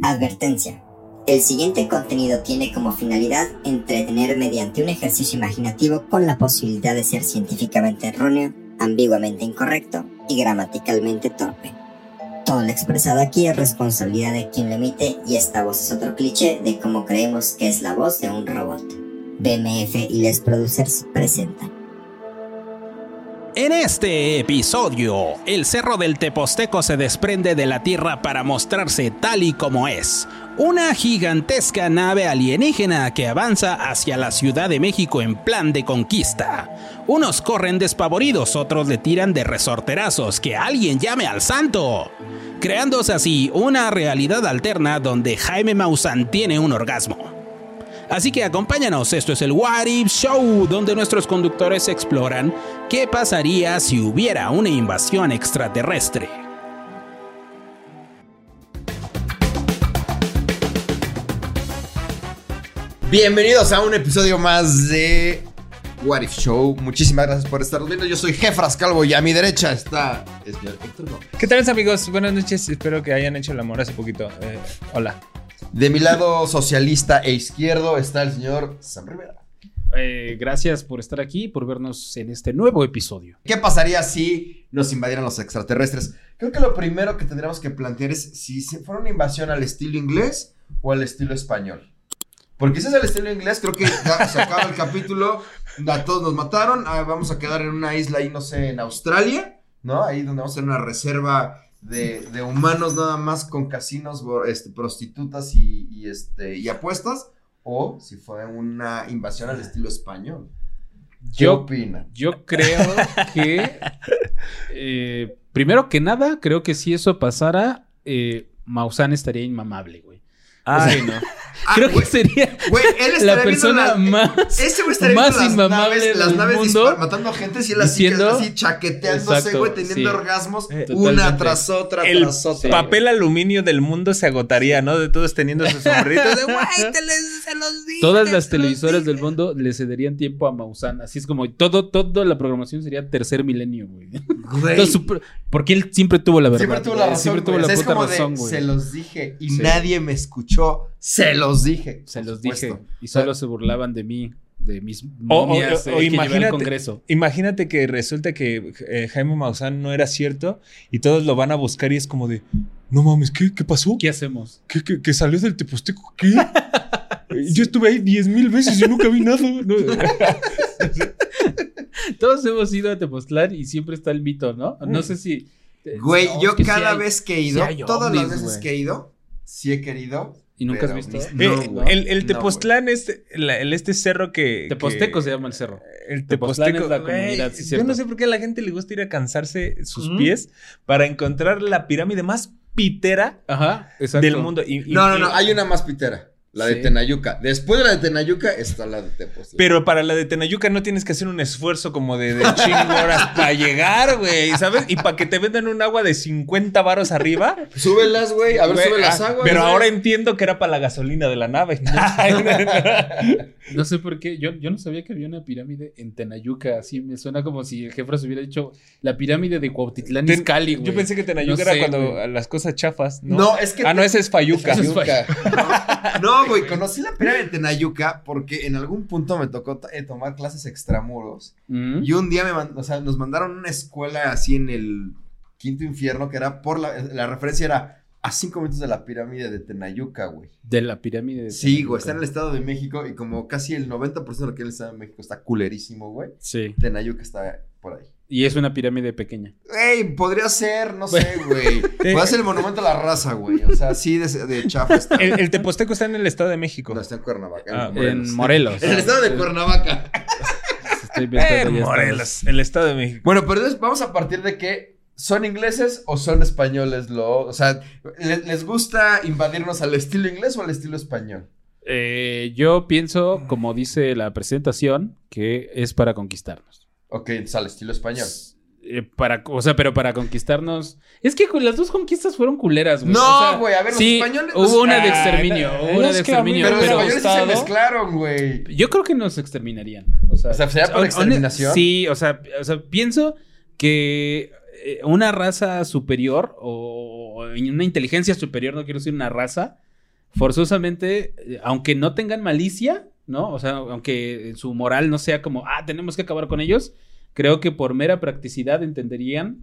Advertencia. El siguiente contenido tiene como finalidad entretener mediante un ejercicio imaginativo con la posibilidad de ser científicamente erróneo, ambiguamente incorrecto y gramaticalmente torpe. Todo lo expresado aquí es responsabilidad de quien lo emite y esta voz es otro cliché de cómo creemos que es la voz de un robot. BMF y Les Producers presentan. En este episodio, el cerro del Teposteco se desprende de la Tierra para mostrarse tal y como es. Una gigantesca nave alienígena que avanza hacia la Ciudad de México en plan de conquista. Unos corren despavoridos, otros le tiran de resorterazos. ¡Que alguien llame al santo! Creándose así una realidad alterna donde Jaime Maussan tiene un orgasmo. Así que acompáñanos, esto es el What If Show, donde nuestros conductores exploran qué pasaría si hubiera una invasión extraterrestre. Bienvenidos a un episodio más de What If Show. Muchísimas gracias por estar viendo. Yo soy Jefras Calvo y a mi derecha está el señor Héctor Gómez. ¿Qué tal amigos? Buenas noches, espero que hayan hecho el amor hace poquito. Eh, hola. De mi lado socialista e izquierdo está el señor Sam Rivera. Eh, gracias por estar aquí y por vernos en este nuevo episodio. ¿Qué pasaría si nos invadieran los extraterrestres? Creo que lo primero que tendríamos que plantear es si fuera una invasión al estilo inglés o al estilo español. Porque si es el estilo inglés, creo que ya se acaba el capítulo, a todos nos mataron, ah, vamos a quedar en una isla ahí, no sé, en Australia, ¿no? Ahí donde vamos a tener una reserva de, de humanos nada más con casinos, este, prostitutas y, y, este, y apuestas, o si fue una invasión al estilo español. ¿Qué Yo, opinan? yo creo que, eh, primero que nada, creo que si eso pasara, eh, Maussan estaría inmamable, güey. No. Ah, creo que sería güey, él la persona la- más... Ese güey estaría más viendo las inmamable naves, las del naves mundo, matando gente y él así, diciendo- así chaqueteándose, Exacto, güey, teniendo sí. orgasmos Eh, una tras otra el tras otra. papel aluminio del mundo se agotaría, ¿no? De todos teniendo sus sombreritos de güey, te les- se los dije, Todas las televisoras dije". del mundo le cederían tiempo a Maussan. Así es como todo, toda la programación sería tercer milenio, güey. Porque él siempre tuvo la verdad. siempre tuvo la razón. Siempre tuvo la puta güey. Se los dije y nadie me escuchó. Se los dije. Se los supuesto. dije. Y solo se burlaban de mí, de mis O- o- momias o eh, que al imagínate- Congreso. Imagínate que resulta que eh, Jaime Maussan no era cierto y todos lo van a buscar y es como de, no mames, ¿qué, qué pasó? ¿Qué hacemos? ¿Qué, qué- salió del Teposteco? ¿Qué? Yo estuve ahí diez mil veces y nunca vi nada. No. Todos hemos ido a Tepoztlán y siempre está el mito, ¿no? No sé si. Güey, No, yo es que sí cada hay- vez que he ido, sí hay todas las veces güey. que he ido, sí he querido. ¿Y nunca has visto? Eh, el, el No, Tepoztlán es la- el, este cerro que... Teposteco que- se llama el cerro. El Tepoztlán Teposteco. es la comunidad, sí, yo no sé por qué a la gente le gusta ir a cansarse sus pies para encontrar la pirámide más pitera Ajá, del mundo. Y- y- No, no, no, hay una más pitera. La de. Tenayuca. Después de la de Tenayuca está la de Tepoztlán. Pero para la de Tenayuca no tienes que hacer un esfuerzo como de, de chingo horas para llegar, güey, ¿sabes? Y para que te vendan un agua de 50 varos arriba. Súbelas, güey. A ver, güey, sube las ah, aguas. Pero güey. ahora entiendo que era para la gasolina de la nave. No sé por qué. Yo, yo no sabía que había una pirámide en Tenayuca. Así me suena como si el jefe se hubiera dicho la pirámide de Cuautitlán Ten- Izcalli, güey. Yo pensé que Tenayuca No era sé, cuando güey. las cosas chafas, ¿no? No, es que. Ah, no, ese es Fayuca. Es Tenayuca. No, güey, conocí la pirámide de Tenayuca porque en algún punto me tocó eh, tomar clases extramuros. Mm. Y un día me o sea, nos mandaron una escuela así en el quinto infierno que era por la, la referencia era a cinco minutos de la pirámide de Tenayuca, güey. De la pirámide de Sí, güey, está en el Estado de México y como casi el 90% de lo que hay en el Estado de México está culerísimo, güey. Sí. Tenayuca está por ahí. Y es una pirámide pequeña. Güey, podría ser, no sé, güey. Puede ser el monumento a la raza, güey. O sea, sí, de, de chafa está. El, el Teposteco está en el Estado de México. No, está en Cuernavaca. Ah, En Morelos. En el estado de Cuernavaca. Eh, ya Morelos, el Estado de México. Bueno, pero entonces vamos a partir de que son ingleses o son españoles. Lo, o sea, ¿le- ¿les gusta invadirnos al estilo inglés o al estilo español? Eh, yo pienso, como dice la presentación, que es para conquistarnos. Ok, entonces al estilo español. Eh, para, o sea, pero para conquistarnos. Es que las dos conquistas fueron culeras, güey. No, O sea, güey, a ver, los sí, españoles- Hubo una de Ah, exterminio, hubo una de exterminio, Pero los españoles sí se mezclaron, güey. yo creo que nos exterminarían. O sea, O sea, ¿sería por exterminación? Sí, o sea, o sea, pienso que eh, una raza superior o una inteligencia superior, no quiero decir una raza, forzosamente, eh, aunque no tengan malicia, ¿no? O sea, aunque su moral no sea como, ah, tenemos que acabar con ellos, creo que por mera practicidad entenderían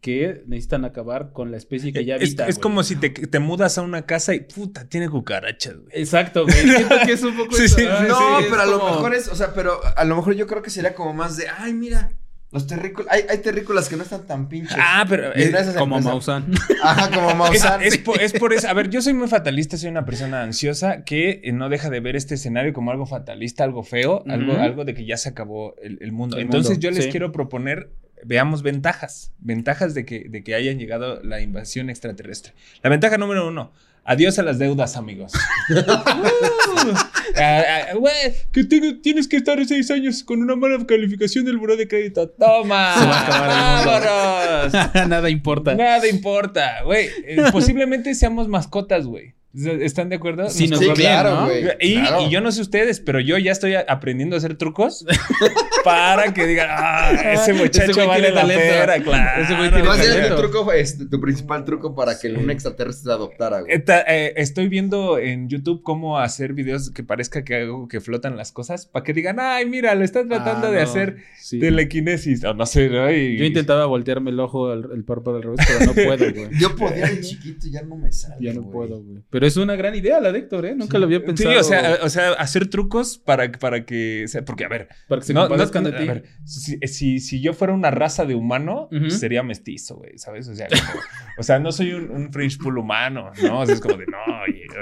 que necesitan acabar con la especie que ya Es, habita. es güey. como si te, te mudas a una casa y puta, tiene cucarachas, güey. Exacto, güey. Siento que es un poco Sí, eso. sí, sí, no, sí, es pero a lo mejor es, o sea, pero a lo mejor yo creo que sería como más de, ay, mira, los terrícolas, hay, hay terrícolas que no están tan pinches. Ah, pero eh, Como Maussan. Ajá, como Es, Maussan. es por, es por eso. A ver, yo soy muy fatalista, soy una persona ansiosa que eh, no deja de ver este escenario como algo fatalista, algo feo, algo, algo de que ya se acabó el, el mundo. El Entonces mundo, yo les sí. quiero proponer, veamos ventajas, ventajas de que, de que hayan llegado la invasión extraterrestre. La ventaja número uno. Adiós a las deudas, amigos. Ah, ah, que tengo- tienes que estar seis años con una mala calificación del buró de crédito. ¡Toma! Se va a. ¡Vámonos! Nada importa. Nada importa, güey. Eh, posiblemente seamos mascotas, güey. ¿Están de acuerdo? Sí, nos Sí, bien, claro, ¿no? güey. y, claro. y yo no sé ustedes, pero yo ya estoy aprendiendo a hacer trucos para que digan, ah, ese muchacho güey vale tiene la pena, claro. Ese güey tiene ¿Cuál talento. tu truco, este, tu principal truco para que un extraterrestre te adoptara, güey? Eh, estoy viendo en YouTube cómo hacer videos que parezca que hago que flotan las cosas para que digan, ay, mira, lo están tratando Ah, de no, hacer sí. telequinesis. O no sé, ¿no? Y- Yo intentaba voltearme el ojo, el, el párpado al revés, pero no puedo, güey. Yo podía de chiquito y ya no me sale, Ya no puedo, güey. Pero es una gran idea la de Héctor, ¿eh? Nunca lo había pensado. Sí, o sea, o sea, hacer trucos para, para que. o sea, porque, a ver, para que se no, no, a ti. ver, si, si, si yo fuera una raza de humano, sería mestizo, güey, ¿sabes? O sea, como- o sea, no soy un, un French pool humano, ¿no? O sea, es como de, no,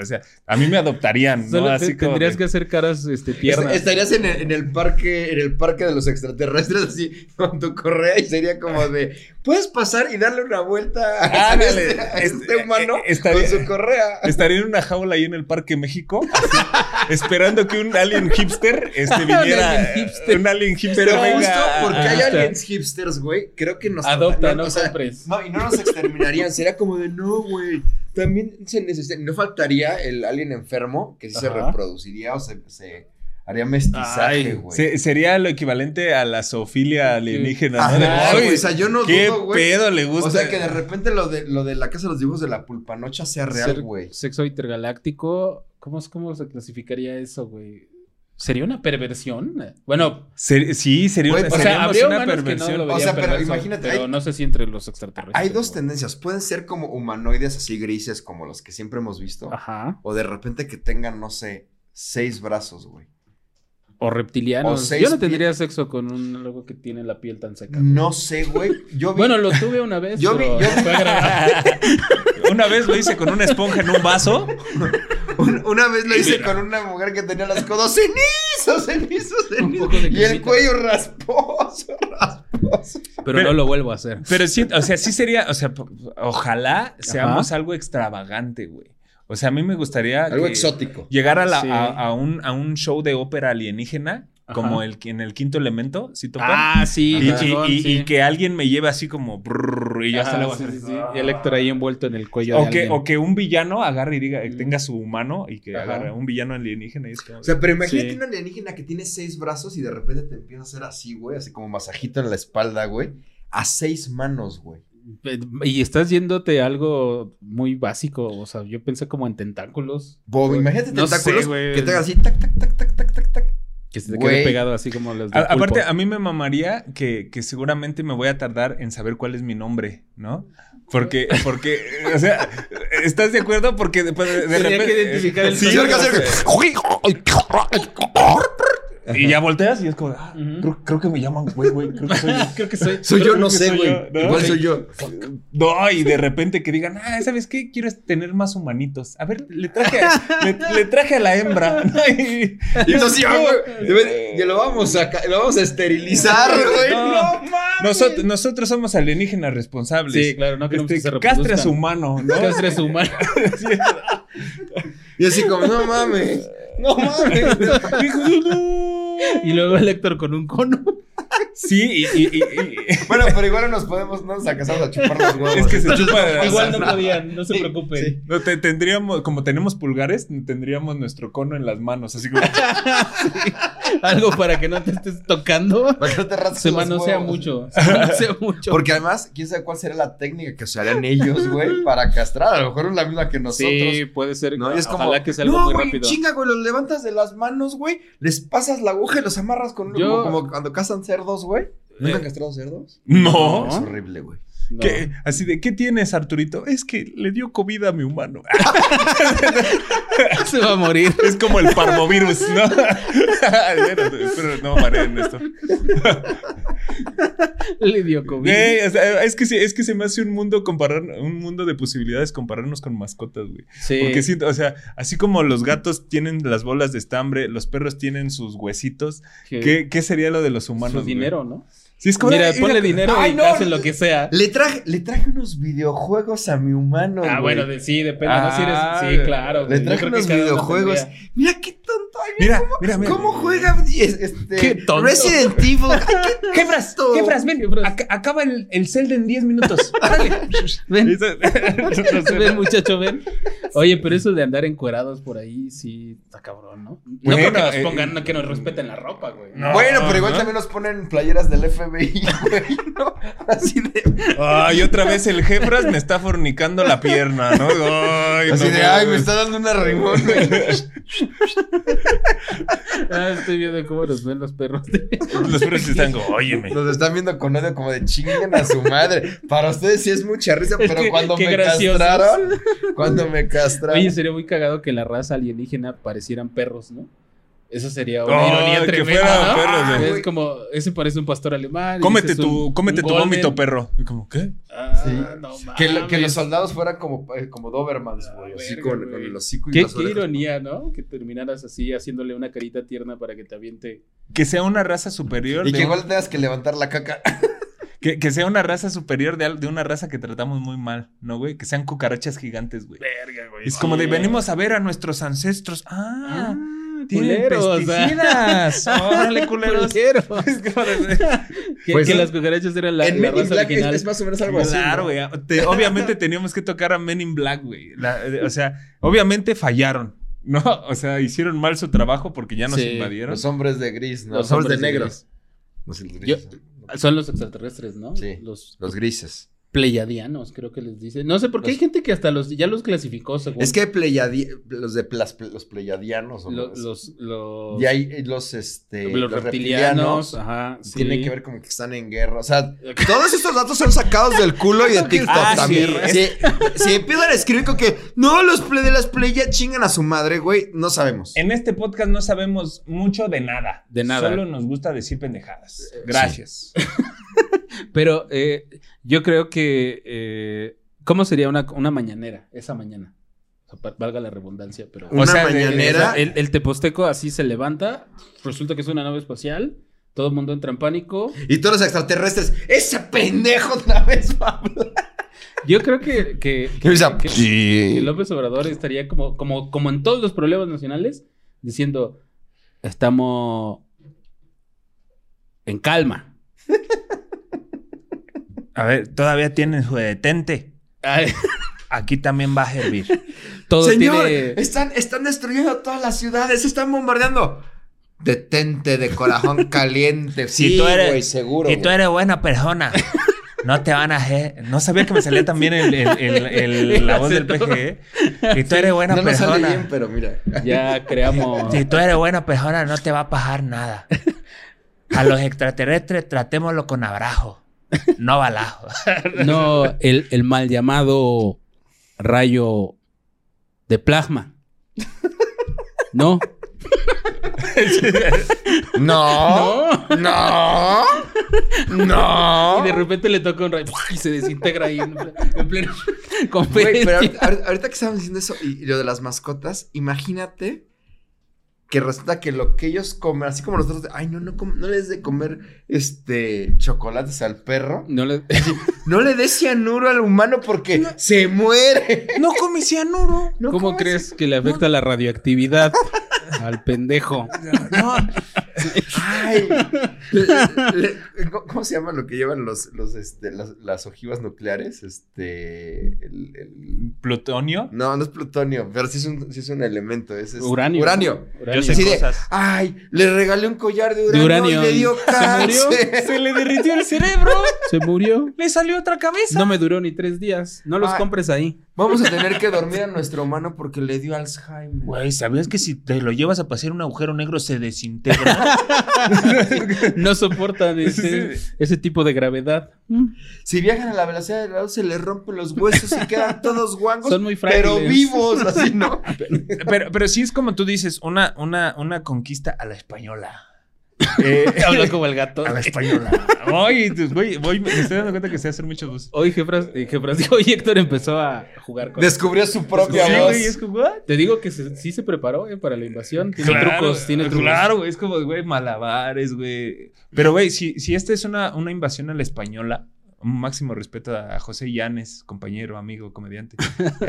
o sea, a mí me adoptarían, ¿no? Solo Así te- como tendrías de- que hacer caras este, tiernas. Estarías en el, en el parque, en el parque de los extraterrestres así con tu correa y sería como de puedes pasar y darle una vuelta a, Ándale, este, a est- este humano eh, estaría- con su correa. Estaría en una jaula ahí en el Parque México, así, esperando que un alien hipster este, Un viniera. alien hipster. Un alien hipster Pero venga justo porque a- hay aliens hipsters, güey, creo que nos Adopta, no o sea, compres. No, y no nos exterminarían, sería como de no, güey. También se necesita, no faltaría el alien enfermo que sí se reproduciría o se, se haría mestizaje, güey. Se- sería lo equivalente a la zoofilia alienígena, ¿no? Ajá, güey, "Ay, o sea, yo no ¿Qué dudo, güey. pedo le gusta? O sea, que de repente lo de, lo de la casa de los dibujos de la pulpanocha sea real, güey. Sexo intergaláctico. ¿Cómo, ¿Cómo se clasificaría eso, güey? ¿Sería una perversión? Bueno, Ser- sí, sería una, o o sea, una humanos que no perversión. lo O sea, pero perverso, imagínate, pero hay- no sé si entre los extraterrestres. Hay dos tendencias. Pueden ser como humanoides así grises como los que siempre hemos visto. Ajá. O de repente que tengan, no sé, seis brazos, güey. O reptilianos. O seis Yo no tendría sexo con un algo que tiene la piel tan seca. No sé, güey. Yo vi... Bueno, lo tuve una vez. Yo vi- yo vi- fue agradable. Una vez lo hice con una esponja en un vaso. Un- una vez lo hice con una mujer que tenía los codos cenizos, cenizos, cenizos. Y el cuello rasposo, rasposo. Pero, no lo vuelvo a hacer. Pero sí, o sea, sí sería, o sea, ojalá seamos algo extravagante, güey. O sea, a mí me gustaría Algo exótico. llegar a, la- Sí. a, a un, a un show de ópera alienígena. Como el que- en el quinto elemento, ¿sí topan? Ah, sí. y, y- chingón, y- sí. y que alguien me lleve así como brrr, y yo hasta Ajá, le voy a sí, hacer sí, sí. Y el Héctor ahí envuelto en el cuello de O que, alguien. o que un villano agarre y diga, Mm. tenga su mano y que Ajá. agarre un villano alienígena y es como... O sea, pero imagínate Sí. una alienígena que tiene seis brazos y de repente te empieza a hacer así, güey, así como masajito en la espalda, güey. A seis manos, güey. Y estás yéndote a algo muy básico. O sea, yo pensé como en tentáculos. Bob, imagínate No sé, tentáculos que te hagan así, tac, tac, tac, tac, tac, tac, tac. Que se te quede pegado así como los de A- aparte, a mí me mamaría que, que seguramente me voy a tardar en saber cuál es mi nombre, ¿no? Porque, porque, o sea, ¿estás de acuerdo? Porque después de, de Tenía repente. que identificar el Sí, así. Y ya volteas y es como, ah, creo, creo que me llaman, güey, güey, creo que soy yo. Creo que soy. Soy yo, Creo no que sé, soy güey. yo, ¿no? Igual soy yo. No, y de repente que digan, ah, ¿sabes qué? Quiero tener más humanitos. A ver, le traje, a- le, le traje a la hembra. Y- entonces ya, güey, debe- ya lo vamos a, lo vamos a esterilizar, güey. No. No, mames. Nosotros, nosotros somos alienígenas responsables. Sí, claro, no queremos Este, que se castre a reproduzcan. su humano, ¿no? Castres humano. Y así como, no mames. No mames. Y luego el Héctor con un cono. Sí, y, y- y- y- Bueno, pero igual no nos podemos, no nos alcanzamos a chupar los huevos. Es que se chupa- pasa Igual no podían, no se Sí, preocupen. sí. no, te- tendríamos, como tenemos pulgares, tendríamos nuestro cono en las manos, así como... Algo para que no te estés tocando. Para que no te rasques Se manosea mucho. Se manosea mucho. Porque además, quién sabe cuál sería la técnica que usarían ellos, güey, para castrar. A lo mejor es la misma que nosotros. Sí, puede ser. No, y es como, Ojalá que sea algo no, muy güey, rápido. chinga, güey, los levantas de las manos, güey, les pasas la aguja y los amarras con Yo- como, como cuando cazan cerdos, güey. ¿Nunca han castrado cerdos? No. Es horrible, güey. No. ¿Qué? Así de, ¿qué tienes, Arturito? Es que le dio COVID a mi humano. Se va a morir. Es como el parvovirus, ¿no? Espero no mareen esto. Le dio COVID. Güey, o sea, es que sí, es que se me hace un mundo comparar, un mundo de posibilidades compararnos con mascotas, güey. Sí. Porque siento, o sea, así como los gatos tienen las bolas de estambre, los perros tienen sus huesitos, ¿qué, qué sería lo de los humanos? su güey? dinero, ¿no? Sí, es como, Mira, "Ay, ponle mira, dinero Ay, y no, hacen lo que sea. Le traje, le traje unos videojuegos a mi humano, Ah, güey. bueno, de- sí, depende. ¿no? Si Ah, eres, sí, claro. Le traje unos videojuegos. Mira qué tonto. Ay, mira, cómo, mira, mira. cómo juega es- este, Qué tonto. Resident Evil. Ay, qué Jefras, ven, ac- acaba el, el Zelda en 10 minutos. Órale. Ven. Ven, muchacho, ven. Oye, pero eso de andar encuerados por ahí, sí, está cabrón, ¿no? No Bueno, porque nos eh, pongan, no que nos respeten la ropa, güey. No. Bueno, pero igual ¿no? también nos ponen playeras del FBI, güey, ¿no? Así de, Ay, otra vez el Jefras me está fornicando la pierna, ¿no? Ay, así no de, ay, me está dando una rimón, güey. Ah, estoy viendo cómo nos ven los perros. Los perros están como, óyeme. Nos están viendo con odio como de chinguen a su madre. Para ustedes sí es mucha risa, Es pero que- cuando qué me graciosos. castraron, cuando me castraron. Oye, sería muy cagado que la raza alienígena parecieran perros, ¿no? Eso sería una ironía que tremenda, fueran ¿no? perros, güey. es como, ese parece un pastor alemán. Cómete tu, un- cómete un tu vómito, perro. Y como, ¿qué? Ah, Sí. no que, lo- que los soldados fueran como, eh, como Dobermans, güey. Ah, así verga, con, con el hocico y Qué, las qué orejas. ironía, ¿no? Que terminaras así haciéndole una carita tierna para que te aviente. Que sea una raza superior. Y de que igual tengas que levantar la caca. que, que sea una raza superior de, de una raza que tratamos muy mal, ¿no, güey? Que sean cucarachas gigantes, güey. Verga, güey. Es como de, venimos a ver a nuestros ancestros. Ah, Ah, culeros, ah. pesticidas. Órale, culeros. Es Que, Pues, que las cucarachas eran la, en la Men in raza Black es, original. es más o menos algo así. Claro, ¿no? güey. Te- Obviamente teníamos que tocar a Men in Black, güey. La- O sea, obviamente fallaron. ¿No? O sea, hicieron mal su trabajo porque ya nos Sí, invadieron. Los hombres de gris, ¿no? Los Los, hombres de hombres de negro. gris. Los grises. Yo- Son los extraterrestres, ¿no? Sí. Los Los grises. Pleiadianos, creo que les dice. No sé por qué hay gente que hasta los ya los clasificó según. Es que los de plas- los pleyadianos. o Lo- los, los, los, y hay los, este, los reptilianos, ajá, sí. Tienen que ver como que están en guerra. O sea, todos estos datos son sacados del culo y de TikTok Ah, también. sí. Si, si empiezan a escribir con que no, los ple de las playa chingan a su madre, güey, no sabemos. En este podcast no sabemos mucho de nada. De nada. Solo nos gusta decir pendejadas. Gracias. Pero eh, yo creo que eh, ¿cómo sería una, una mañanera esa mañana? O sea, pa- valga la redundancia, pero Una O sea, de- mañanera. El, el teposteco así se levanta, resulta que es una nave espacial, todo el mundo entra en pánico. Y todos los extraterrestres, ese pendejo otra vez va a hablar. Yo creo que, que, que- que López Obrador estaría como, como, como en todos los problemas nacionales, diciendo, estamos en calma. A ver, todavía tienen su detente. Ay, Aquí también va a servir. todo Señor, tiene... están, están destruyendo todas las ciudades, se están bombardeando. Detente de corazón caliente. Si sí, tú eres- güey, seguro. Y tú eres buena persona. No te van a hacer. No sabía que me salía también el, el- el- el- El la voz del. PGE. Y tú eres buena no sale persona. bien, pero mira. Ya creamos... Si tú eres buena persona, no te va a pasar nada. A los extraterrestres tratémoslo con abrajo, no balajo. No, el, el mal llamado rayo de plasma. No. No, no, no. Y de repente le toca un rayo y se desintegra ahí en, ple- en pleno Güey, conferencia. pero ahorita, ahorita- ahorita que estamos diciendo eso y, y lo de las mascotas, imagínate que resulta que lo que ellos comen, así como nosotros, de, ay, no, no, com- no les de comer este chocolates al perro. No le- No le des cianuro al humano porque se muere. No come cianuro. No ¿Cómo crees que le afecta la radioactividad al pendejo? No, Ay, le- le- ¿cómo- ¿cómo se llama lo que llevan los, los, este, las, las ojivas nucleares? Este, el- el- Plutonio. no, no es plutonio, pero sí es un, sí es un elemento. Es, es- Uranio. Uranio. Uranio. Yo sé de, cosas. ay, le regalé un collar de uranio, uranio. y le dio ¿Se murió? Se le derritió el cerebro. Se murió. Le salió otra cabeza. No me duró ni tres días. No los Ay. compres ahí. Vamos a tener que dormir a nuestro humano porque le dio Alzheimer. Güey, ¿sabías que si te lo llevas a pasear un agujero negro se desintegra? No soportan ese, ese tipo de gravedad. Si viajan a la velocidad de la luz, se les rompen los huesos y quedan todos guangos. Son muy Pero frágiles. vivos, así, ¿no? pero, pero sí es como tú dices, una, una, una conquista a la española. Eh, Habla como el gato. a la española. Oye, pues, güey, voy- me estoy dando cuenta que sé hacer muchas voces. Hoy Jefras, eh, Jefras dijo, hoy Héctor empezó a jugar con... Descubrió su propia Sí, voz. güey, es como, ¿what? Te digo que se- sí se preparó eh, para la invasión. Tiene Claro, trucos, tiene trucos. Claro, güey, es como, güey, malabares, güey. Pero, güey, si, si esta es una, una invasión a la española, máximo respeto a José Llanes, compañero, amigo, comediante,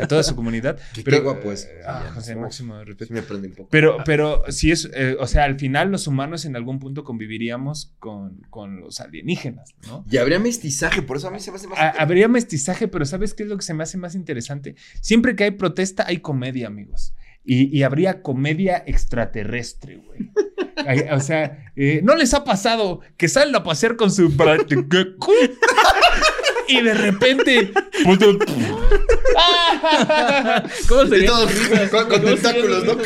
a toda su comunidad. Qué- Pero, qué guapo es, eh, ah. José, máximo respeto. Sí me prende un poco. Pero, pero si es, eh, o sea, al final los humanos en algún punto conviviríamos con, con los alienígenas, ¿no? Y habría mestizaje, por eso a mí se me hace más. Ha- habría mestizaje, pero ¿sabes qué es lo que se me hace más interesante? Siempre que hay protesta, hay comedia, amigos. Y, y habría comedia extraterrestre, güey. O sea, eh, ¿no les ha pasado que salen a pasear con su... y de repente... ¿Cómo sería? todos con, con ¿Cómo tentáculos, ¿no?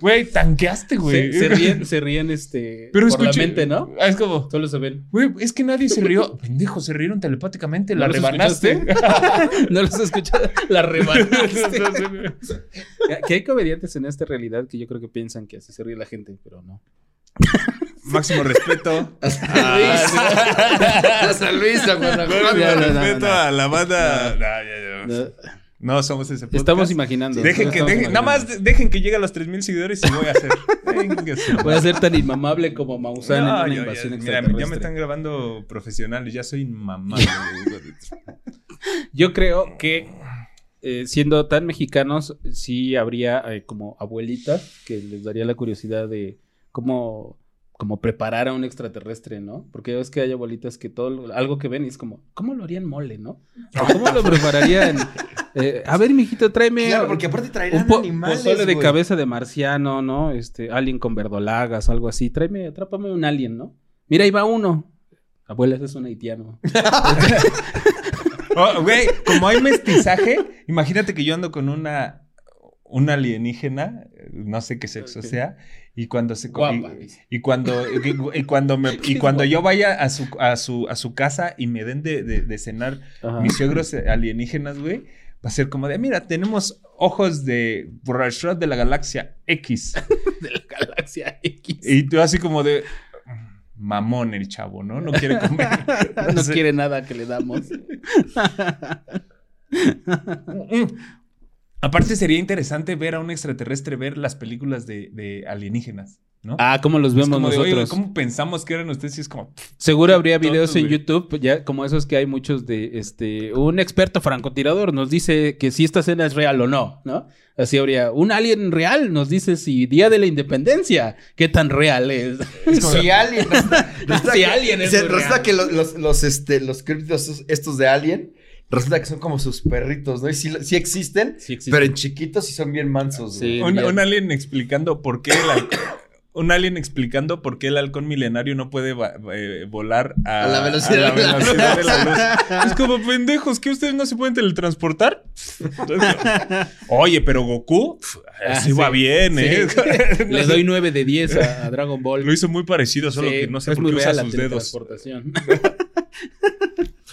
Güey, tanqueaste, güey. Se, se ríen, se ríen este, Pero por la escuche- mente, ¿no? Ah, Es como... Solo se ven. Güey, es que nadie se rió. Pendejo, se rieron telepáticamente. La ¿No los rebanaste. escuchaste? no los escuchado. La rebanaste. que hay comediantes en esta realidad que yo creo que piensan que así se ríe la gente, pero no. Máximo respeto. A San Luis. A San Luis, no, respeto no. a la banda. No, somos ese podcast. Estamos imaginando. Dejen que, dejen- nada más de- dejen que llegue a los 3000 seguidores y voy a hacer. Voy a ser tan inmamable como Maussan No, en una yo- invasión ya, mira, ya me están grabando profesionales, ya soy inmamable. Yo creo que eh, siendo tan mexicanos, sí habría eh, como abuelitas que les daría la curiosidad de cómo, cómo preparar a un extraterrestre, ¿no? Porque ya ves que hay abuelitas que todo, lo- algo que ven y es como, ¿cómo lo harían mole, no? O ¿Cómo lo prepararían? Eh, a ver, mijito, tráeme Claro, porque aparte traerán un po- animales. pozole de cabeza de marciano, ¿no? Este, alien con verdolagas, algo así. Tráeme, atrápame un alien, ¿no? Mira, ahí va uno. Abuela, ese es un haitiano. Oh, Güey, como hay mestizaje, imagínate que yo ando con una, una alienígena, no sé qué sexo sea, y cuando se Guapa, y- cuando y, y cuando me y cuando yo vaya a su a su a su casa y me den de, de- de cenar Ajá. mis suegros alienígenas, güey, va a ser como de, mira, tenemos ojos de Rashad de la galaxia X. de la galaxia X. Y tú así como de mamón el chavo, ¿no? No quiere comer. no sé. quiere nada que le damos. Aparte sería interesante ver a un extraterrestre ver las películas de, de alienígenas, ¿no? Ah, ¿cómo los vemos como de, "Oye, nosotros? ¿Cómo pensamos que eran ustedes? Y es como, pff, Seguro habría Tontos, videos en güey. YouTube, ya como esos que hay muchos de este un experto francotirador nos dice que si esta escena es real o no, ¿no? Así habría un alien real nos dice si Día de la Independencia, qué tan real es. Si Alien. resulta Si que- Alien es se- muy Resulta real. que los, los, los, este, los críptidos estos de Alien. Resulta que son como sus perritos, ¿no? Y sí, sí existen, Sí existe. pero en chiquitos y son bien mansos. Sí. güey. un, bien. un alien explicando por qué el halcón- un alien explicando por qué el halcón milenario no puede eh, volar a, A la velocidad a de la velocidad de la luz. Es como pendejos, que ustedes no se pueden teletransportar. Oye, pero Goku, pf, Ah, sí va sí. bien, ¿eh? Le doy 9 de 10 a, a Dragon Ball. Lo hizo muy parecido, solo Sí, que no sé es por qué usa sus dedos.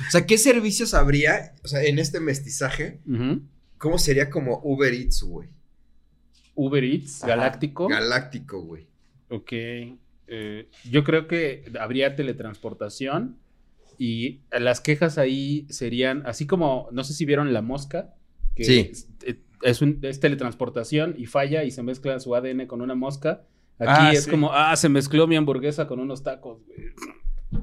O sea, ¿qué servicios habría? O sea, en este mestizaje. ¿cómo sería como Uber Eats, güey? Uber Eats, Ajá, Galáctico. Galáctico, güey. Ok. eh, yo creo que habría teletransportación y las quejas ahí serían, así como, no sé si vieron la mosca, que Sí. es, eh, es un- es teletransportación y falla y se mezcla su ADN con una mosca. Aquí Ah, es sí. como, ah, se mezcló mi hamburguesa con unos tacos. güey.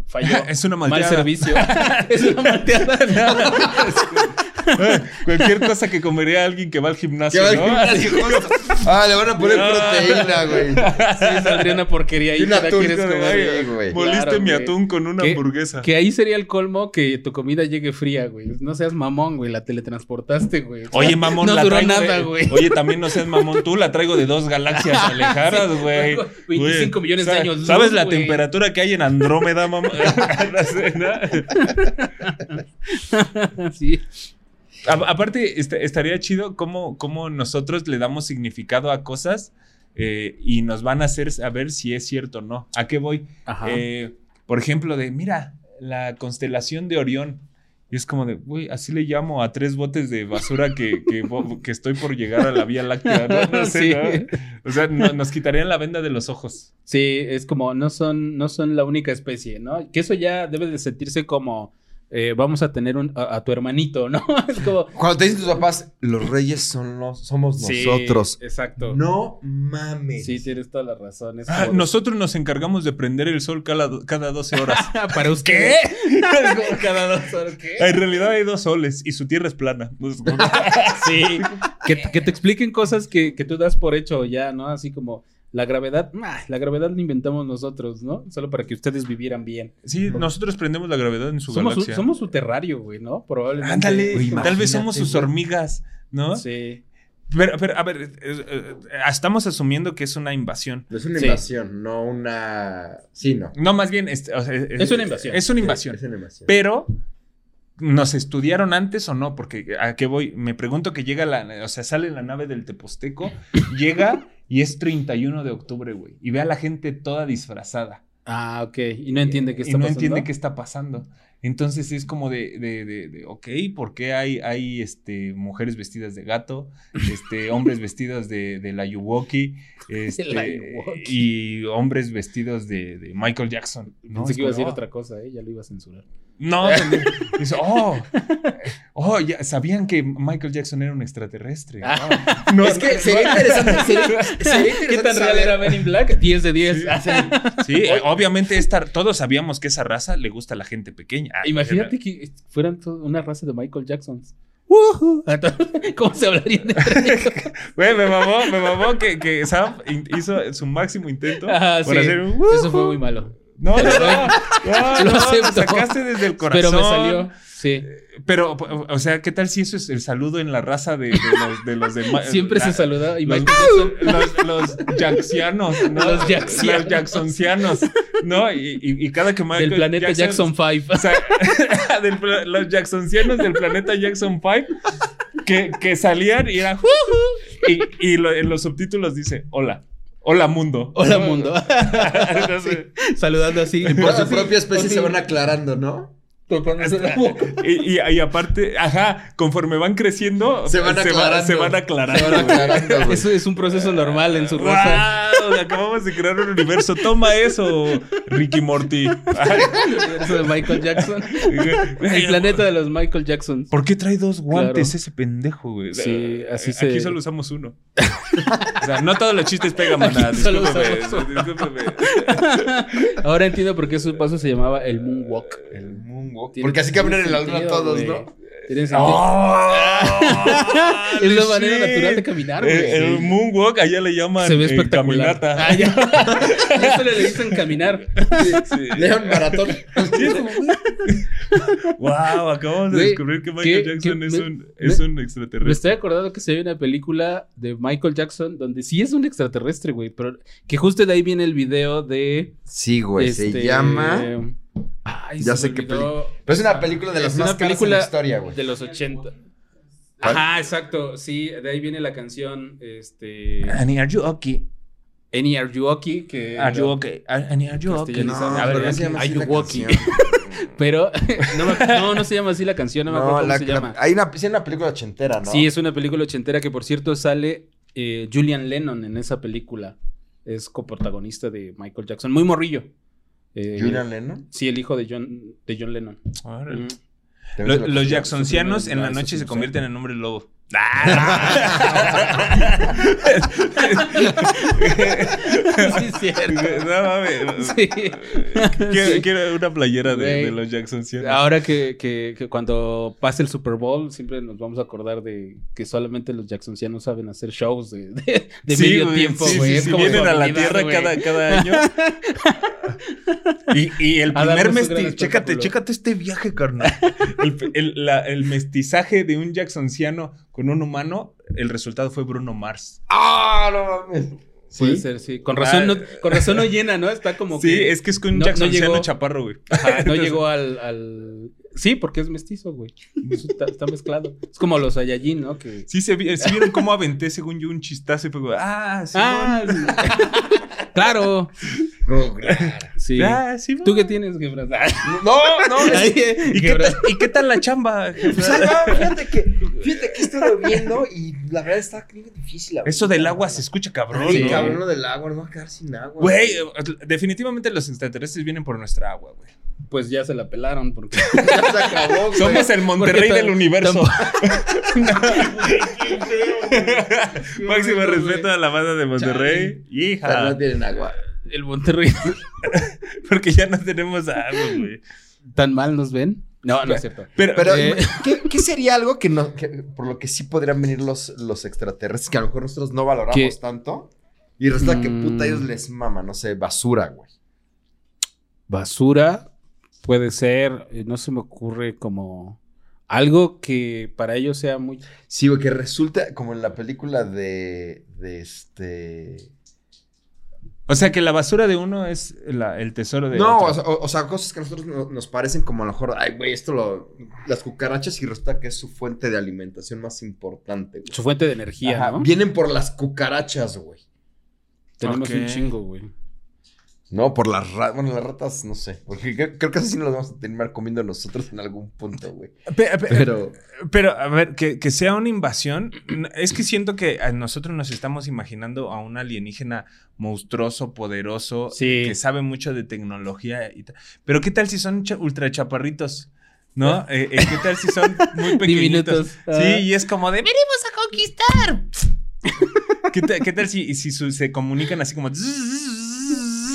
Falló. Es una Mal malteada. servicio. es una malteada. Cualquier cosa que comería alguien que va al gimnasio. Ah, le van a poner No. proteína, güey. Sí, saldría una porquería ahí una la quieres comer. ahí, güey. Moliste Claro, mi güey. atún con una hamburguesa. Que ahí sería el colmo que tu comida llegue fría, güey. No seas mamón, güey. La teletransportaste, güey. Oye, mamón, no la duró traigo nada, güey. Oye, también no seas mamón, tú la traigo de dos galaxias alejadas, güey. 25 Güey, millones de años luz, ¿Sabes la güey? temperatura que hay en Andrómeda, mamá? Sí. A- aparte, est- estaría chido cómo, cómo nosotros le damos significado a cosas eh, y nos van a hacer saber si es cierto o no. ¿A qué voy? Eh, por ejemplo, de, mira, la constelación de Orión. Y es como de, güey, así le llamo a tres botes de basura que, que, estoy por llegar a la Vía Láctea. No, No sé, Sí. ¿no? O sea, no- nos quitarían la venda de los ojos. Sí, es como no son, no son la única especie, ¿no? Que eso ya debe de sentirse como eh, vamos a tener un, a, a tu hermanito, ¿no? Es como. Cuando te dicen tus papás, los reyes son los, somos Sí, nosotros. exacto. No mames. Sí, tienes toda la razón. es Ah, como- nosotros nos encargamos de prender el sol cada, cada 12 horas. Para usted. Como cada dos horas. ¿Qué? En realidad hay dos soles y su tierra es plana. Pues, Sí. Que, que te expliquen cosas que, que tú das por hecho ya, ¿no? Así como la gravedad. ah, la gravedad la inventamos nosotros, ¿no? Solo para que ustedes vivieran bien. Sí, nosotros prendemos la gravedad en su Somos, su, somos su terrario, güey, ¿no? Probablemente. Ándale, Güey, tal vez somos sus hormigas, ¿no? Sí. Pero, pero, a ver, eh, eh, estamos asumiendo que es una invasión. Es una Sí. invasión, no una. Sí, no. No, más bien, este, o sea, Es una invasión. Es una invasión. Es una invasión. Pero, ¿nos estudiaron antes o no? Porque a qué voy, me pregunto que llega la, o sea, sale la nave del Teposteco, llega y es 31 de octubre, güey. Y ve a la gente toda disfrazada. Ah, ok. Y no entiende qué y está no pasando. entiende qué está pasando. Entonces es como de, de, de, de, ok, ¿por qué hay, hay este, mujeres vestidas de gato, este, hombres vestidos de, de la Yuwoki, este, y hombres vestidos de, de Michael Jackson? ¿no? Pensé que iba a decir oh, otra cosa, ¿eh? Ya lo iba a censurar. No, dice, oh, oh, ya sabían que Michael Jackson era un extraterrestre. No, no, es que sería interesante. Sería, sería interesante ¿Qué tan real era Men in Black? 10 de 10. Sí, eh, obviamente esta, todos sabíamos que esa raza le gusta a la gente pequeña. Ah, Imagínate que fueran una raza de Michael Jacksons. ¡Woohoo! Entonces, ¿Cómo se hablarían? Güey, me mamó, me mamó que, que Sam hizo su máximo intento Ah, por sí. hacer un... Eso fue muy malo. No, no, no, no, Lo acepto. sacaste desde el corazón. Pero me salió. Sí. Pero, o sea, ¿qué tal si eso es el saludo en la raza de, de los de los Siempre la- se saluda. Y los, Jackson. los, los Jaxianos, ¿no? Los Jaxianos. Los Jacksoncianos, ¿no? Y, y, y cada que Michael Del planeta Jackson 5. o sea, del pla- los Jacksoncianos del planeta Jackson 5 que, que salían y era y, y lo- en los subtítulos dice hola, hola mundo. Hola, mundo. Saludando así. Por su propia especie se van aclarando, ¿no? Tocándose la boca. y, y- y aparte, ajá, conforme van creciendo, Se van va- aclarando. se van aclarando. Se van aclarando, güey. Eso es un proceso normal en su raza. ¡Wow! Acabamos de crear un universo. Toma eso, Ricky Morty. Eso de Michael Jackson. El planeta de los Michael Jacksons. ¿Por qué trae dos guantes Claro. ese pendejo, güey? Sí, así Aquí se- solo usamos uno. O sea, no todos los chistes pegan, maná. Aquí solo usamos discúlpeme. Ahora entiendo por qué su paso se llamaba el Moonwalk. El moonwalk. Porque así caminan en la luna todos. ¿no? ¡Oh! es la manera natural de caminar, El, güey. el moonwalk allá le llaman Se ve eh, espectacular. caminata. Ah, ya. Eso le dicen caminar. Sí. Leon Maratón. Wow, acabamos de descubrir que Michael ¿qué- Jackson es, me- un, es me- un Me extraterrestre. estoy acordando que se ve una película de Michael Jackson donde sí es un extraterrestre, güey. Pero que justo de ahí viene el video de. Sí, güey. Se este, llama. Ay, Ya sé qué olvidó. Pero es una película de las Es más caras película en la historia, güey. De los 80. ¿Cuál? Ajá, exacto. Sí, de ahí viene la canción. Este. Annie, are you okay? Any Are You Okay? Que Are you okay? Annie, are you okay? No, A ver, pero no aquí, se llama Are así You la canción. Pero no, me- no, no se llama así la canción, no me acuerdo No, cómo la, se la- llama. hay una, sí, hay una película ochentera, ¿no? Sí, es una película ochentera que por cierto sale eh, Julian Lennon en esa película. Es coprotagonista de Michael Jackson. Muy morrillo. Eh, Julian Lennon. Sí, el hijo de John, de John Lennon. Mm. Lo- los Jackson Jacksoncianos en la noche se convierten en hombres lobo. Sí, es cierto. No mames. Sí. Quiero, Sí. quiero una playera de, los Jackson Ahora que, que- que cuando pase el Super Bowl, siempre nos vamos a acordar de que solamente los Jacksonsianos saben hacer shows de, de, de Sí, medio tiempo, sí, güey. sí, sí, vienen a la tierra cada, cada año. Y, y el primer mestizaje, chécate, este viaje, carnal. El, el- la- el mestizaje de un Jacksonciano con un humano, el resultado fue Bruno Mars. ¡Ah, no mames! Puede ¿Sí? ser, sí. Con razón, no, con razón no llena, ¿no? Está como Sí, que... es que es con un no- no Jacksonciano llegó- chaparro, güey. Ajá, no Entonces- llegó al, al... Sí, porque es mestizo, güey. Eso Está, está mezclado. Es como los Saiyajin, ¿no? Que... Sí, se, vi- sí vieron cómo aventé, según yo, un chistazo y fue como, ah, sí. Ah, claro. No, claro. Sí. Ah, sí, ¿Tú qué tienes, Gebras? No, no, es- Ay, ¿Y qué, tal, ¿Y qué tal la chamba? Ahí va, fíjate que, fíjate que estuve viendo y la verdad está bien difícil. Eso del agua se escucha cabrón. Sí. ¿no? cabrón, lo del agua, nos vamos a quedar sin agua. Güey, definitivamente los extraterrestres vienen por nuestra agua, güey. Pues ya se la pelaron porque... Ya se acabó, güey. Somos el Monterrey Porque del universo. Qué Máximo respeto a la banda de Monterrey. Pero Hija. no tienen agua. El Monterrey. Porque ya no tenemos agua, güey. ¿Tan mal nos ven? No, no es cierto. Pero, Pero, Eh. ¿qué, qué sería algo que, no, que por lo que sí podrían venir los, los extraterrestres que a lo mejor nosotros no valoramos ¿Qué? tanto? Y resulta que Mm. puta ellos les mama, no sé, basura, güey. Basura puede ser, eh, no se me ocurre como algo que para ellos sea muy... Sí, güey, que resulta como en la película de, de este... o sea que la basura de uno es la- el tesoro de No, otro. o sea, o- o sea, cosas que a nosotros no- nos parecen como a lo mejor, ay, güey, esto lo... Las cucarachas y resulta que es su fuente de alimentación más importante, güey. Su fuente de energía, Ajá, ¿no? Vienen por las cucarachas, güey. Tenemos Ok. un chingo, güey. No, por las ratas. Bueno, las ratas, no sé. Porque creo, creo que así sí nos vamos a terminar comiendo nosotros en algún punto, güey. Pe- pe- Pero. Pero, a ver, que, que sea una invasión, es que siento que nosotros nos estamos imaginando a un alienígena monstruoso, poderoso, Sí. que sabe mucho de tecnología y tal. Pero ¿qué tal si son ultra chaparritos? ¿No? Eh, eh, ¿Qué tal si son muy pequeñitos? Diminutos. Sí, Ah. y es como de, venimos a conquistar. ¿Qué, tal- qué tal si, si su- se comunican así como...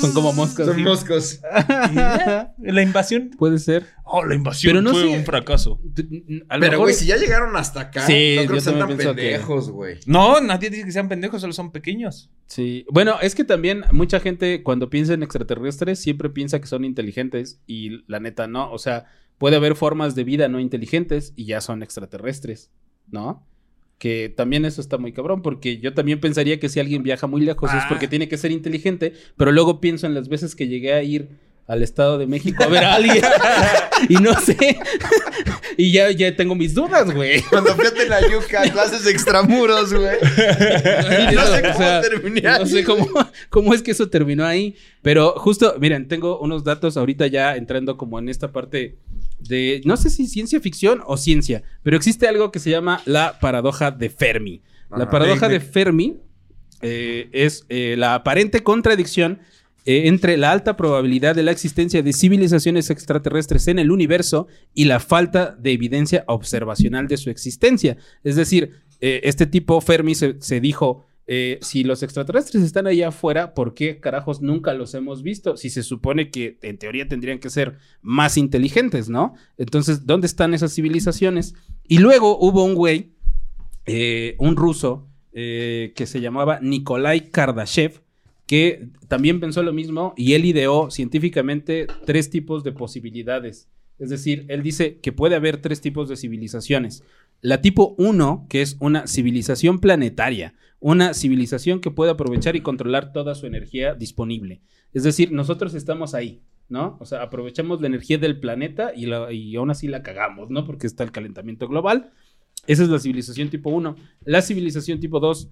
Son como moscas. Son sí. moscos. La invasión. Puede ser. Oh, la invasión Pero no fue sé- un fracaso. A lo Pero, mejor- güey, si ya llegaron hasta acá, Sí, no creo yo que sean tan también pienso que- pendejos, güey. No, nadie dice que sean pendejos, solo son pequeños. Sí. Bueno, es que también mucha gente cuando piensa en extraterrestres siempre piensa que son inteligentes y la neta no. O sea, puede haber formas de vida no inteligentes y ya son extraterrestres, ¿no? Que también eso está muy cabrón porque yo también pensaría que si alguien viaja muy lejos es Ah. porque tiene que ser inteligente, pero luego pienso en las veces que llegué a ir al Estado de México a ver a alguien y no sé. y ya, ya tengo mis dudas, güey. Cuando fui a Tenayuca, a clases extramuros, güey. No sé cómo terminé No ahí, sé cómo, cómo es que eso terminó ahí. Pero justo, miren, tengo unos datos ahorita ya entrando como en esta parte de, no sé si ciencia ficción o ciencia, pero existe algo que se llama la paradoja de Fermi. La paradoja De- de Fermi eh, es eh, la aparente contradicción eh, entre la alta probabilidad de la existencia de civilizaciones extraterrestres en el universo y la falta de evidencia observacional de su existencia. Es decir, este tipo Fermi se, se dijo, eh, si los extraterrestres están allá afuera, ¿por qué carajos nunca los hemos visto? Si se supone que en teoría tendrían que ser más inteligentes, ¿no? Entonces, ¿dónde están esas civilizaciones? Y luego hubo un güey, eh, un ruso, eh, que se llamaba Nikolai Kardashev, que también pensó lo mismo y él ideó científicamente tres tipos de posibilidades. Es decir, él dice que puede haber tres tipos de civilizaciones. La tipo 1, que es una civilización planetaria, una civilización que puede aprovechar y controlar toda su energía disponible. Es decir, nosotros estamos ahí, ¿no? O sea, aprovechamos la energía del planeta y, aún así la cagamos, ¿no? Porque está el calentamiento global. Esa es la civilización tipo 1. La civilización tipo 2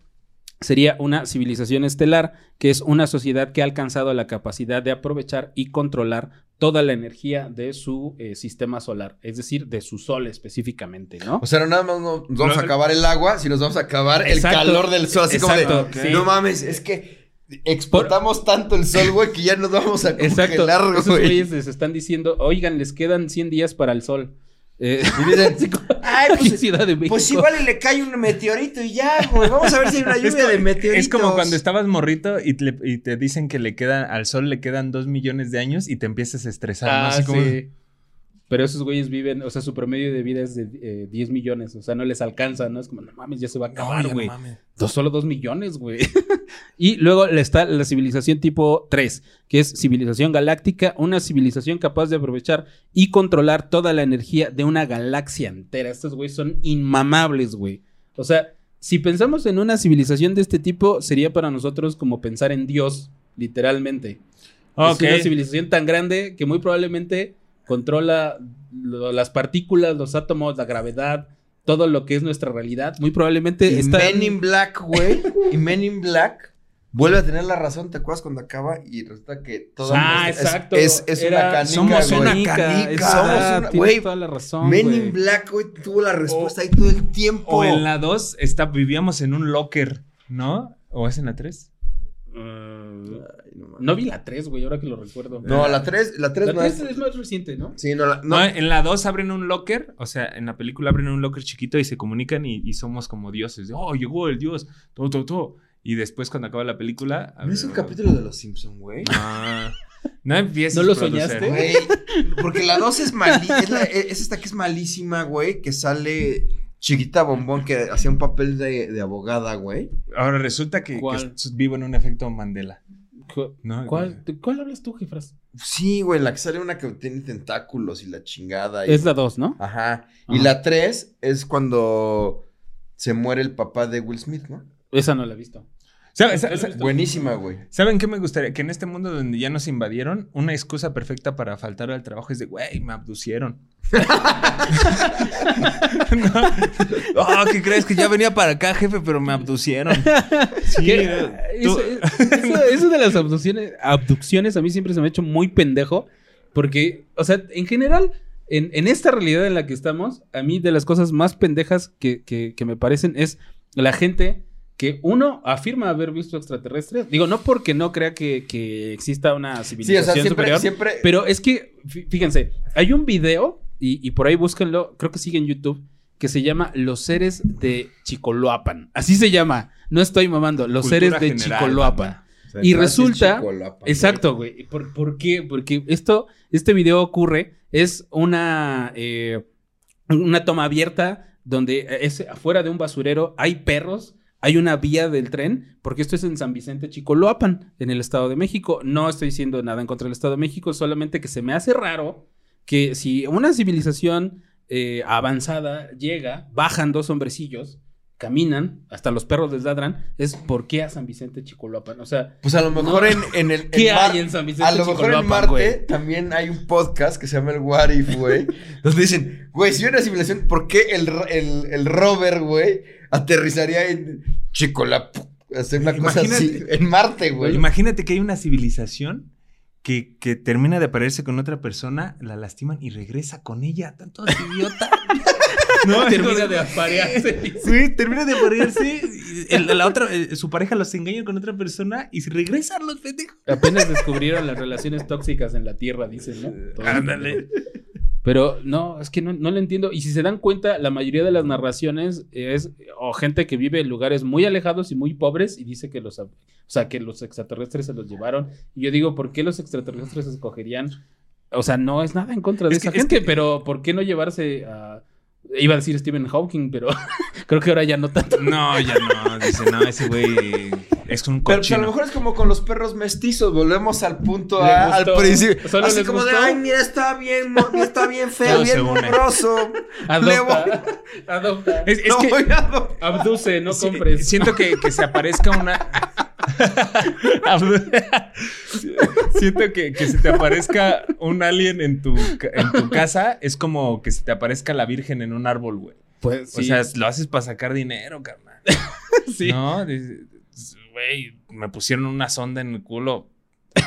sería una civilización estelar, que es una sociedad que ha alcanzado la capacidad de aprovechar y controlar toda la energía de su eh, sistema solar, es decir, de su sol específicamente, ¿no? O sea, no nada más no- nos vamos a acabar el agua, sino nos vamos a acabar Exacto. el calor del sol. Así Exacto, como de, sí. no mames, es que explotamos tanto el sol, güey, que ya nos vamos a Exacto. congelar, Esos güey. güeyes les están diciendo, oigan, les quedan 100 días para el sol. Eh, Y dicen, Ay, pues, Ciudad de México. pues igual y le cae un meteorito y ya, güey. Vamos a ver si hay una Es lluvia como, de meteoritos. es como cuando estabas morrito y te, y te dicen que le quedan, al sol le quedan dos millones de años y te empiezas a estresar, ¿no? Ah, Así como, sí. Pero esos güeyes viven, o sea, su promedio de vida es de eh, 10 millones. O sea, no les alcanza, ¿no? Es como, no mames, ya se va a no, acabar, ya no güey. Dos- solo 2 millones, güey. y luego está la civilización tipo 3, que es civilización galáctica, una civilización capaz de aprovechar y controlar toda la energía de una galaxia entera. Estos güeyes son inmamables, güey. O sea, si pensamos en una civilización de este tipo, sería para nosotros como pensar en Dios, literalmente. Es una civilización tan grande que muy probablemente controla lo- las partículas, los átomos, la gravedad, todo lo que es nuestra realidad. Muy probablemente Y está Men in Black, güey. Y Men in Black vuelve a tener la razón. ¿Te acuerdas cuando acaba? Y resulta que todo. Ah, es- exacto. Es, es Era- una canica. somos güey. una canica, Somos una- Güey, toda la razón, Men güey. in Black, güey, tuvo la respuesta ahí todo el tiempo. O en la 2 está, vivíamos en un locker, ¿no? ¿O es en la 3? Uh, Ay, no, no vi la 3, güey, ahora que lo recuerdo. No, la 3, la 3 la no 3 es. es más reciente, ¿no? Sí, no, la, No, no. en la 2 abren un locker, o sea, en la película abren un locker chiquito y se comunican y, y somos como dioses. Oh, llegó el dios, todo, todo, todo. Y después cuando acaba la película... No es un capítulo de los Simpson, güey. Ah, no empieces ¿No lo producer. soñaste? Güey, porque la 2 es malísima. Es esta que es malísima, güey. Que sale Chiquita Bombón que hacía un papel de, de abogada, güey. Ahora resulta que, que vivo en un efecto Mandela. Cu- ¿no? ¿Cuál, ¿De cuál hablas tú, Jefras? Sí, güey, la que sale una que tiene tentáculos y la chingada. y- Es la 2, ¿no? Ajá. Y Ajá. la 3 es cuando se muere el papá de Will Smith, ¿no? Esa no la he visto. ¿Sabe- sabe- sabe- Buenísima, güey. ¿Saben qué me gustaría? Que en este mundo donde ya nos invadieron, una excusa perfecta para faltar al trabajo es de, güey, me abducieron. no. Oh, ¿qué crees? Que ya venía para acá, jefe, pero me abducieron. Sí, ¿Qué? eh, eso- eso de las abducciones, abducciones a mí siempre se me ha hecho muy pendejo. Porque, o sea, en general, en, en esta realidad en la que estamos, a mí de las cosas más pendejas que, que- que me parecen es la gente que uno afirma haber visto extraterrestres. Digo, no porque no crea que, que exista una Sí, o civilización sea, siempre, superior. siempre. Pero es que, fí- fíjense, hay un video, y, y por ahí búsquenlo, creo que sigue en YouTube, que se llama Los seres de Chicoloapan. Así se llama. No estoy mamando. Los Cultura seres de general, Chicoloapan. O sea, y resulta-. Exacto, güey. ¿Por, por qué? Porque esto, este video ocurre, es una, eh, una toma abierta donde es afuera de un basurero, hay perros, hay una vía del tren, porque esto es en San Vicente Chicoloapan, en el Estado de México. No estoy diciendo nada en contra del Estado de México, solamente que se me hace raro que si una civilización eh, avanzada llega, bajan dos hombrecillos, caminan, hasta los perros les ladran, es ¿por qué a San Vicente Chicoloapan? O sea, Pues a lo mejor No. en, en el. ¿Qué en hay en San Vicente A lo mejor en Marte güey? también hay un podcast que se llama el What If, güey. donde dicen, güey, si hay una civilización, ¿por qué el, el, el rover, güey, aterrizaría en Chicolap? Hacer una cosa así. En Marte, güey. Imagínate que hay una civilización que, que termina de aparearse con otra persona, la lastiman y regresa con ella. Tanto idiota. no, termina de aparearse. Sí, termina de aparearse. la otra, eh, su pareja los engaña con otra persona y se regresan los pendejos. Apenas descubrieron las relaciones tóxicas en la Tierra, dicen, ¿no? Todo Ándale. Pero no, es que no, no lo entiendo. Y si se dan cuenta, la mayoría de las narraciones es o gente que vive en lugares muy alejados y muy pobres y dice que los, o sea, que los extraterrestres se los llevaron. Y yo digo, ¿por qué los extraterrestres escogerían? O sea, no es nada en contra de Es que- esa es gente, que- pero ¿por qué no llevarse a... Iba a decir Stephen Hawking, pero creo que ahora ya no tanto. No, ya no. Dice, no, ese güey es un Pero pues, a cochino. lo mejor es como con los perros mestizos, volvemos al punto A, al principio. Solo Así les como de, ay, mira, está bien, está bien feo, Todo bien voy- Adopta. Adopta. Es, es no que voy a adoptar. Abduce, no Sí, compres. Siento que, que se aparezca una. siento que, que se te aparezca un alien en tu, en tu casa es como que se te aparezca la virgen en un árbol, güey. Pues O sea, lo haces para sacar dinero, carnal. sí. No, güey, me pusieron una sonda en el culo.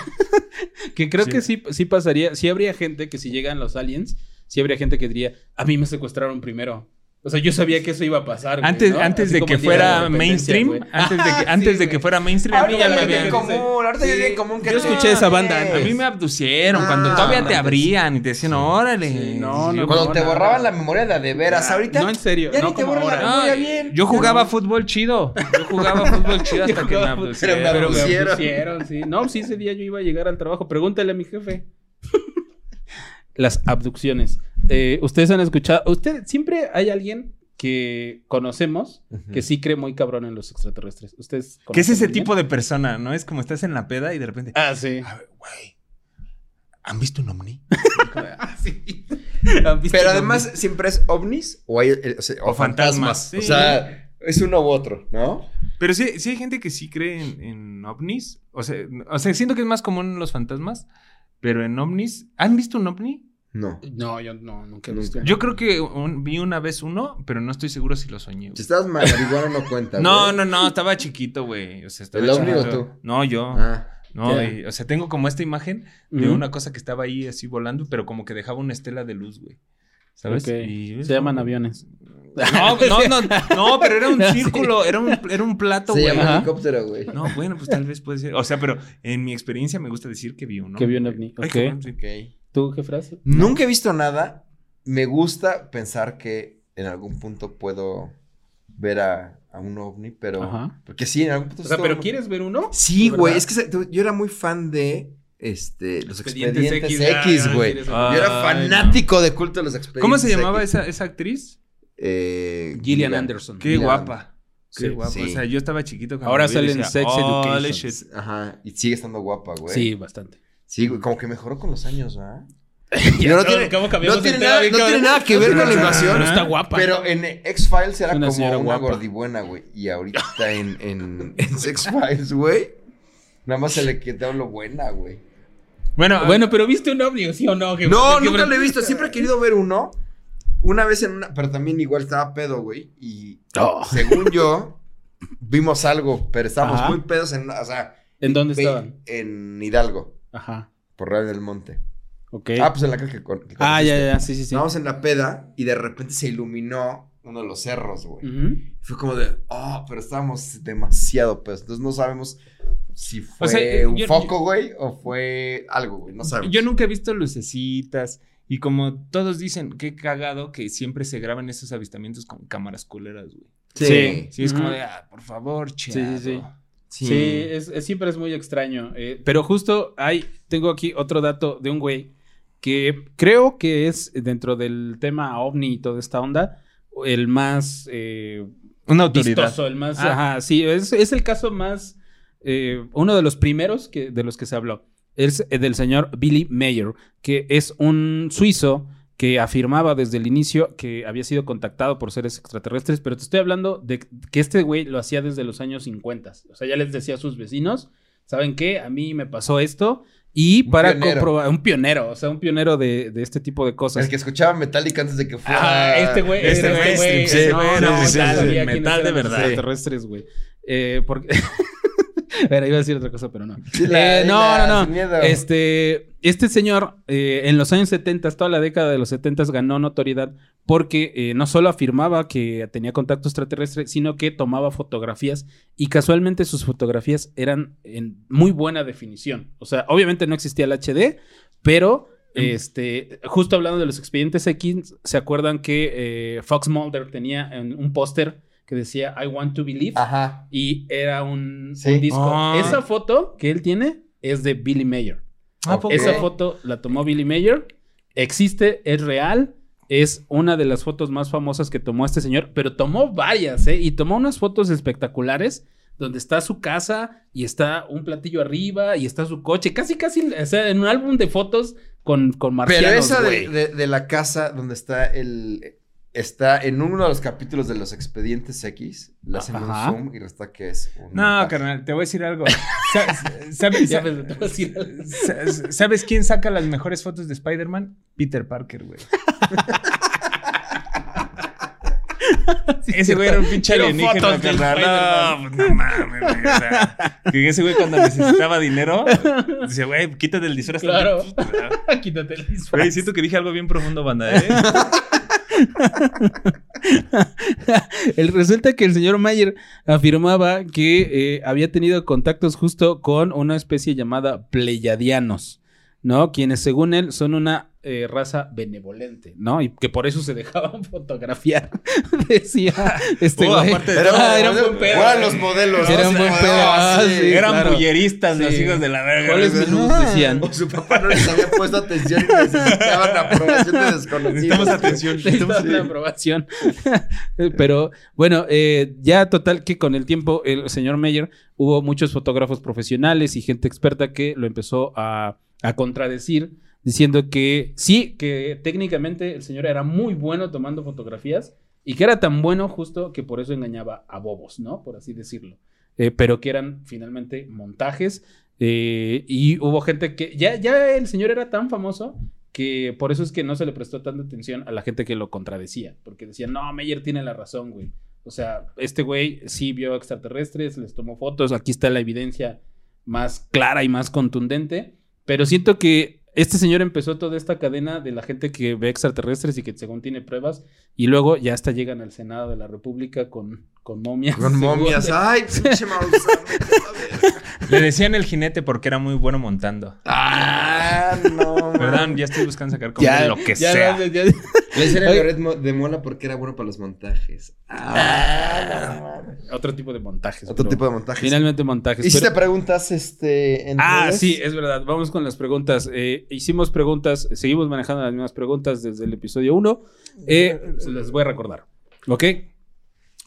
Que creo Sí. que sí, sí pasaría. Sí habría gente que si llegan los aliens, sí habría gente que diría, a mí me secuestraron primero. O sea, yo sabía que eso iba a pasar. güey, Antes, ¿no? antes de como que la fuera mainstream, güey. antes de que, Ah, antes sí, de que güey. fuera mainstream, a mí Ahorita ya me es habían... bien común, ahorita ya es bien común que Yo escuché esa banda A mí me abducieron Ah, cuando todavía te abrían y te decían, órale. Sí, no, Yo- no, Cuando no, te borraban la memoria de a de veras, ahorita. No, en serio. Ya no ni te borran la ahora. memoria No, bien. Yo jugaba fútbol chido. Yo jugaba fútbol chido hasta que me abducieron. Pero me abducieron. abducieron, sí. No, sí, ese día yo iba a llegar al trabajo. Pregúntale a mi jefe. Las abducciones. Eh, Ustedes han escuchado. Usted siempre hay alguien que conocemos que sí cree muy cabrón en los extraterrestres. Ustedes. ¿Qué es ese tipo de persona? ¿No? Es como estás en la peda y de repente. Ah, sí. A ver, güey. ¿Han visto un ovni? ¿Han visto Pero un además, ¿siempre es ovnis o, hay, eh, o, sea, o O fantasmas, fantasmas? sí. O sea, es uno u otro, ¿no? Pero sí, sí hay gente que sí cree en, en ovnis. O sea, o sea, siento que es más común los fantasmas. Pero en ovnis. ¿Han visto un ovni? No. No, yo no, nunca he visto. Yo creo que un- vi una vez uno, pero no estoy seguro si lo soñé. güey. Si estás marihuana no cuenta. No, güey. no, no, estaba chiquito, güey. O sea, estaba ¿El ovni o tú? No, yo. Ah. No, y- o sea, tengo como esta imagen de una cosa que estaba ahí así volando, pero como que dejaba una estela de luz, güey. ¿Sabes? Y- Se llaman aviones. No, no, no, no, pero era un Sí. círculo, era un, era un plato, Se güey. llama Ajá. helicóptero, güey. No, bueno, pues tal vez puede ser. O sea, pero en mi experiencia me gusta decir que vi uno. Que vi un ovni, Ay, ok. cabrón, sí. ¿Tú qué frase? Nunca he visto nada. Me gusta pensar que en algún punto puedo ver a, a un ovni, pero. Ajá. Porque sí, en algún punto. O sea, ¿pero quieres ver uno? Sí, güey. Es que se- yo era muy fan de este, los Expedientes expedientes, X, ah, güey. yo era fanático de culto de los expedientes ¿Cómo se llamaba X. esa, esa actriz? Eh, Gillian Anderson. Qué Gillian. guapa. Qué Sí. guapa. Sí. O sea, yo estaba chiquito. Ahora sale en Sex "Holy Education". shit". Ajá. Y sigue estando guapa, güey. Sí, bastante. Sí, güey. Como que mejoró con los años, ¿verdad? Ya, no ¿cómo- tiene, no nada, bien no cabrón? tiene nada que ver con la invasión. Pero está guapa. Pero en X-Files era una como una guapa. gordibuena, güey. Y ahorita en, en, en X-Files, güey. Nada más se le quedó lo buena, güey. Bueno, Bueno, pero ¿viste un ovni, sí o no? Que- No, que- nunca lo he visto. Siempre he querido ver uno. Una vez en una. Pero también igual estaba pedo, güey. Y Oh. según yo, vimos algo. Pero estábamos Ajá. muy pedos en. O sea. ¿En dónde estaban? En Hidalgo. Ajá. Por Real del Monte. Ok. Ah, pues en la que, que con- que Ah, ya, ya, sí, sí, sí. Estábamos en la peda y de repente se iluminó uno de los cerros, güey. Fue como de, oh, pero estábamos demasiado pedos. Entonces no sabemos si fue sea, un yo- foco, güey, o fue algo, güey. No sabemos. Yo nunca he visto lucecitas. Y como todos dicen, qué cagado que siempre se graban esos avistamientos con cámaras culeras, güey. Sí. Sí, es como de, ah, por favor, Sí, chado. sí, sí. Sí. Sí, es, es- siempre es muy extraño. eh, pero justo hay, tengo aquí otro dato de un güey que creo que es dentro del tema ovni y toda esta onda, el más eh, Una autoridad. vistoso, el más... Ah. Ajá, sí, es, es el caso más... eh, uno de los primeros que, de los que se habló. Es eh, del señor Billy Mayer, que es un suizo que afirmaba desde el inicio que había sido contactado por seres extraterrestres, pero te estoy hablando de que este güey lo hacía desde los años 50. O sea, ya les decía a sus vecinos, ¿saben qué? A mí me pasó esto. Y Un para pionero. comprobar, un pionero, o sea, un pionero de, de este tipo de cosas. El que escuchaba Metallica antes de que fuera. Ah, este güey, Este este güey, sí, no, sí, sí, ya sí, sabía metal quiénes de verdad. Extraterrestres, güey. Eh, porque... Bueno, iba a decir otra cosa, pero no. Dila, Eh, no, dila, no, miedo. no. Este, este señor, eh, en los años 70, toda la década de los 70 ganó notoriedad porque eh, no solo afirmaba que tenía contacto extraterrestre, sino que tomaba fotografías y casualmente sus fotografías eran en muy buena definición. O sea, obviamente no existía el HD, pero este, justo hablando de los expedientes X, ¿se acuerdan que eh, Fox Mulder tenía en un póster que decía I want to believe? Ajá. y era un, Sí. un disco. Ah. Esa foto que él tiene es de Billy Mayer. Ah. Esa foto la tomó Billy Mayer. Existe, es real. Es una de las fotos más famosas que tomó este señor, pero tomó varias, ¿eh? Y tomó unas fotos espectaculares donde está su casa y está un platillo arriba y está su coche, casi, casi, o sea, en un álbum de fotos con, con marcianos, Pero esa güey. de, de- de la casa donde está el. Está en uno de los capítulos de los expedientes X. Le hacen un zoom y resulta que es un. No, carnal, te voy a decir algo. Sa- ¿Sabes, Ya me- te voy a decir algo. sa- ¿Sabes quién saca las mejores fotos de Spider-Man? Peter Parker, güey. ese güey era un pinche alienígena. No, no mames, güey. ese güey cuando necesitaba dinero, decía, güey, quítate el disfraz. Claro. Quítate el disfraz. Güey, siento que dije algo bien profundo, banda, ¿eh? el, resulta que el señor Mayer afirmaba que eh, había tenido contactos justo con una especie llamada Pleiadianos, ¿no? Quienes según él son una eh, raza benevolente, ¿no? Y que por eso se dejaban fotografiar. Decía este Oh, güey. aparte de Era, todo, Ah, era un buen pedo. Eran los modelos. Era ¿no? un Sí, buen pedo. Ah, sí. sí. Eran claro. bulleristas los Sí. hijos de la verga. ¿Cuáles menús decían? O su papá no les había puesto atención y necesitaban la aprobación de desconocidos. Necesitamos atención. Necesitaba una aprobación. Pero bueno, eh, ya total que con el tiempo el señor Meyer hubo muchos fotógrafos profesionales y gente experta que lo empezó a, a contradecir diciendo que sí, que técnicamente el señor era muy bueno tomando fotografías y que era tan bueno justo que por eso engañaba a bobos, ¿no? Por así decirlo. Eh, pero que eran finalmente montajes eh, y hubo gente que ya, ya el señor era tan famoso que por eso es que no se le prestó tanta atención a la gente que lo contradecía, porque decían, no, Meyer tiene la razón, güey. O sea, este güey sí vio extraterrestres, les tomó fotos, aquí está la evidencia más clara y más contundente, pero siento que este señor empezó toda esta cadena de la gente que ve extraterrestres y que según tiene pruebas, y luego ya hasta llegan al Senado de la República con, con momias. Con momias. Ay, pinche. Le decían el jinete porque era muy bueno montando. Ah, no. Perdón, ya estoy buscando sacar como Ya, lo que ya, sea. ya- Le decían el de Mola porque era bueno para los montajes. Ah, Otro tipo de montajes. Otro tipo de montajes. Finalmente montajes. ¿Y si pero- te preguntas, este. en Ah, redes? sí, es verdad. Vamos con las preguntas. Eh, hicimos preguntas, seguimos manejando las mismas preguntas desde el episodio 1. Eh, se las voy a recordar. ¿Ok?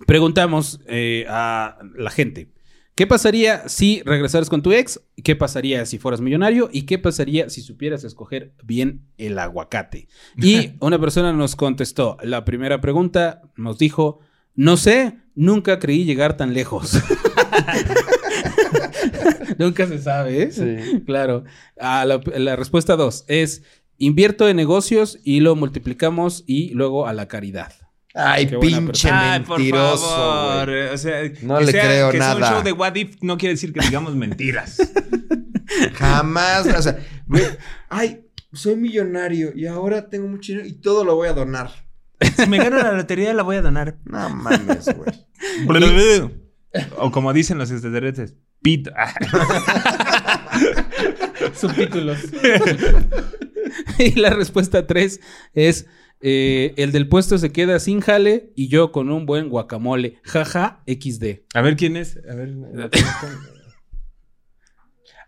Preguntamos eh, a la gente. ¿Qué pasaría si regresaras con tu ex? ¿Qué pasaría si fueras millonario? ¿Y qué pasaría si supieras escoger bien el aguacate? Y una persona nos contestó. La primera pregunta nos dijo, no sé, nunca creí llegar tan lejos. nunca se sabe, ¿eh? Sí. Claro. Ah, la, la respuesta dos es, invierto en negocios y lo multiplicamos y luego a la caridad. Ay, Qué pinche. Ay, mentiroso. favor. güey. O sea, No que le sea- creo que sea un nada. show de What If no quiere decir que digamos mentiras. Jamás. O sea, güey, ay, soy millonario y ahora tengo mucho dinero y todo lo voy a donar. si me gano la lotería, la voy a donar. No mames, güey. o como dicen los extraterrestres, pito. Subtítulos. y la respuesta 3 es eh, el del puesto se queda sin jale y yo con un buen guacamole. Jaja, XD. A ver quién es. A ver.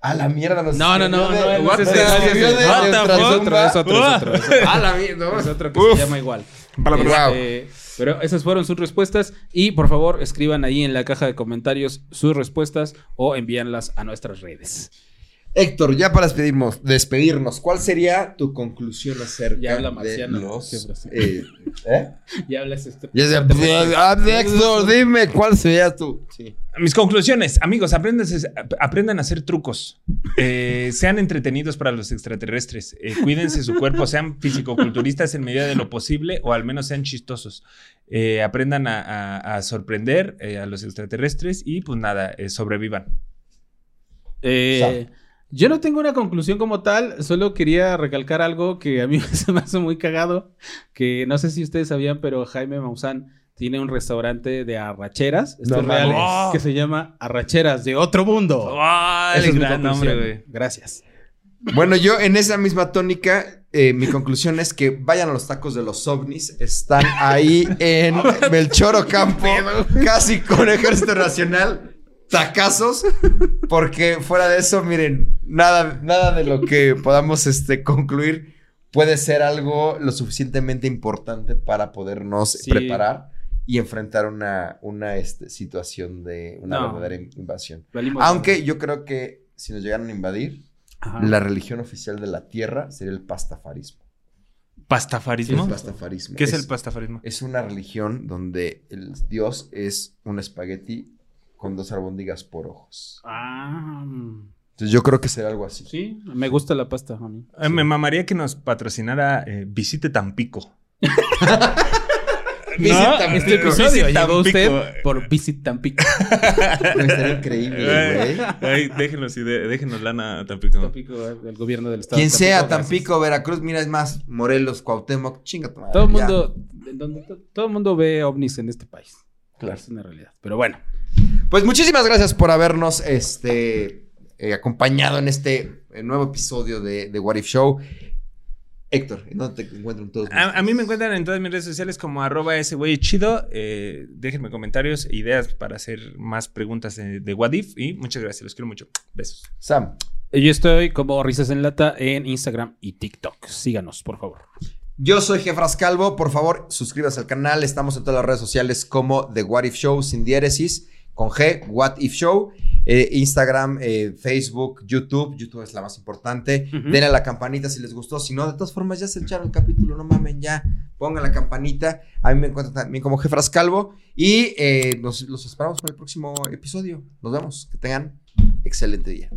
A la mierda nos No, no, no, de- no, es- ese es- de What the. Es otro, es otro, es otro. A la mierda. Es otro que Uf. se llama igual. Este, pero esas fueron sus respuestas y por favor escriban ahí en la caja de comentarios sus respuestas o envíanlas a nuestras redes. Héctor, ya para despedirnos, despedirnos, ¿cuál sería tu conclusión acerca Ya habla de marciano, los... siempre así. eh, ¿eh? Ya hablas este. Ya ah, Héctor, dime cuál sería tu... Sí. Mis conclusiones, amigos, aprendan, aprendan a hacer trucos. Eh, sean entretenidos para los extraterrestres. Eh, cuídense su cuerpo, sean fisicoculturistas en medida de lo posible o al menos sean chistosos. Eh, aprendan a, a- a sorprender eh, a los extraterrestres y pues nada, eh, sobrevivan. Eh, yo no tengo una conclusión como tal, solo quería recalcar algo que a mí se me hace muy cagado, que no sé si ustedes sabían, pero Jaime Maussan tiene un restaurante de arracheras, esto No es real, mames. que se llama Arracheras de Otro Mundo. ¡Ah, Esa el es mi gran nombre, güey! Gracias. Bueno, yo en esa misma tónica, eh, mi conclusión es que vayan a los tacos de los ovnis. Están ahí en Melchor Ocampo, casi con Ejército Nacional. Tacazos, porque fuera de eso, miren, nada, nada de lo que podamos este, concluir puede ser algo lo suficientemente importante para podernos Sí. preparar y enfrentar una, una este, situación de una No. verdadera invasión. Valimos- Aunque yo creo que si nos llegaran a invadir, Ajá. la religión oficial de la tierra sería el pastafarismo. ¿Pastafarismo? El pastafarismo. ¿Qué es el pastafarismo? Es una religión donde el dios es un espagueti con dos albóndigas por ojos. Ah, Entonces yo creo que será algo así. sí, me gusta la pasta a mí. Eh, Me mamaría que nos patrocinara eh, Visite Tampico. Visit No, Tampico. este episodio Visit llegó usted por Visit Tampico. Estaría increíble, güey. Ay, déjenos, déjenos lana a Tampico. Tampico, eh, el gobierno del estado. Quien sea, gracias. Tampico, Veracruz, mira, es más, Morelos, Cuauhtémoc, chinga tu madre, Todo el mundo, todo el mundo ve ovnis en este país. Claro. Es una realidad. Pero bueno, Pues muchísimas gracias por habernos este, eh, acompañado en este eh, nuevo episodio de, de What If Show. Héctor, ¿en dónde te encuentran todos? A, a mí me encuentran en todas mis redes sociales como arroba ese güey chido. Eh, déjenme comentarios, ideas para hacer más preguntas de, de What If. Y muchas gracias, los quiero mucho. Besos. Sam. yo estoy como Risas en Lata en Instagram y TikTok. Síganos, por favor. Yo soy Jefras Calvo. Por favor, suscríbase al canal. Estamos en todas las redes sociales como The What If Show sin diéresis, con G, What If Show. Eh, Instagram, eh, Facebook, YouTube. YouTube es la más importante. Ujú. Denle a la campanita si les gustó. Si no, de todas formas, ya se echaron el capítulo. No mamen, ya. Pongan la campanita. A mí me encuentran también como Jefras Calvo. Y eh, nos, los esperamos para el próximo episodio. Nos vemos. Que tengan excelente día.